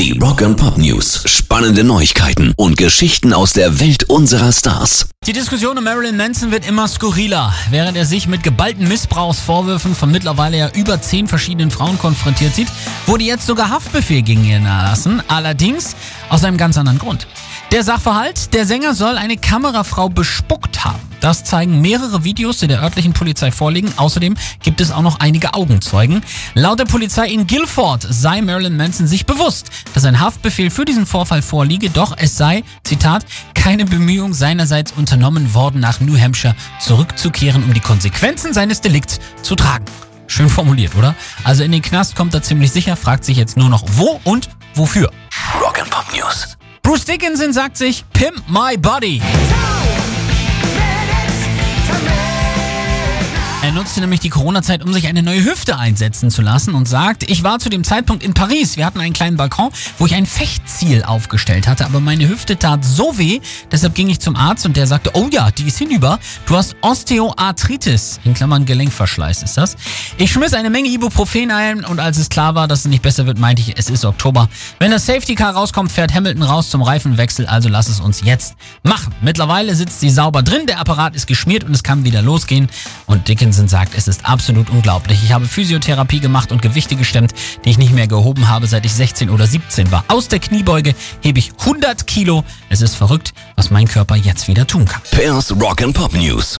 Die Rock and Pop News. Spannende Neuigkeiten und Geschichten aus der Welt unserer Stars. Die Diskussion um Marilyn Manson wird immer skurriler. Während er sich mit geballten Missbrauchsvorwürfen von mittlerweile ja über zehn verschiedenen Frauen konfrontiert sieht, wurde jetzt sogar Haftbefehl gegen ihn erlassen. Allerdings aus einem ganz anderen Grund. Der Sachverhalt, der Sänger soll eine Kamerafrau bespuckt. Das zeigen mehrere Videos, die der örtlichen Polizei vorliegen. Außerdem gibt es auch noch einige Augenzeugen. Laut der Polizei in Guilford sei Marilyn Manson sich bewusst, dass ein Haftbefehl für diesen Vorfall vorliege, doch es sei, Zitat, keine Bemühung seinerseits unternommen worden, nach New Hampshire zurückzukehren, um die Konsequenzen seines Delikts zu tragen. Schön formuliert, oder? Also in den Knast kommt er ziemlich sicher, fragt sich jetzt nur noch wo und wofür. Rock and Pop News. Bruce Dickinson sagt sich, Pimp my body. Nutzte nämlich die Corona-Zeit, um sich eine neue Hüfte einsetzen zu lassen und sagt, ich war zu dem Zeitpunkt in Paris. Wir hatten einen kleinen Balkon, wo ich ein Fechtziel aufgestellt hatte, aber meine Hüfte tat so weh, deshalb ging ich zum Arzt und der sagte, oh ja, die ist hinüber. Du hast Osteoarthritis, in Klammern Gelenkverschleiß ist das. Ich schmiss eine Menge Ibuprofen ein und als es klar war, dass es nicht besser wird, meinte ich, es ist Oktober. Wenn das Safety Car rauskommt, fährt Hamilton raus zum Reifenwechsel, also lass es uns jetzt machen. Mittlerweile sitzt sie sauber drin, der Apparat ist geschmiert und es kann wieder losgehen und Dickinson Jensen sagt, es ist absolut unglaublich. Ich habe Physiotherapie gemacht und Gewichte gestemmt, die ich nicht mehr gehoben habe, seit ich 16 oder 17 war. Aus der Kniebeuge hebe ich 100 Kilo. Es ist verrückt, was mein Körper jetzt wieder tun kann. Pairs Rock and Pop News.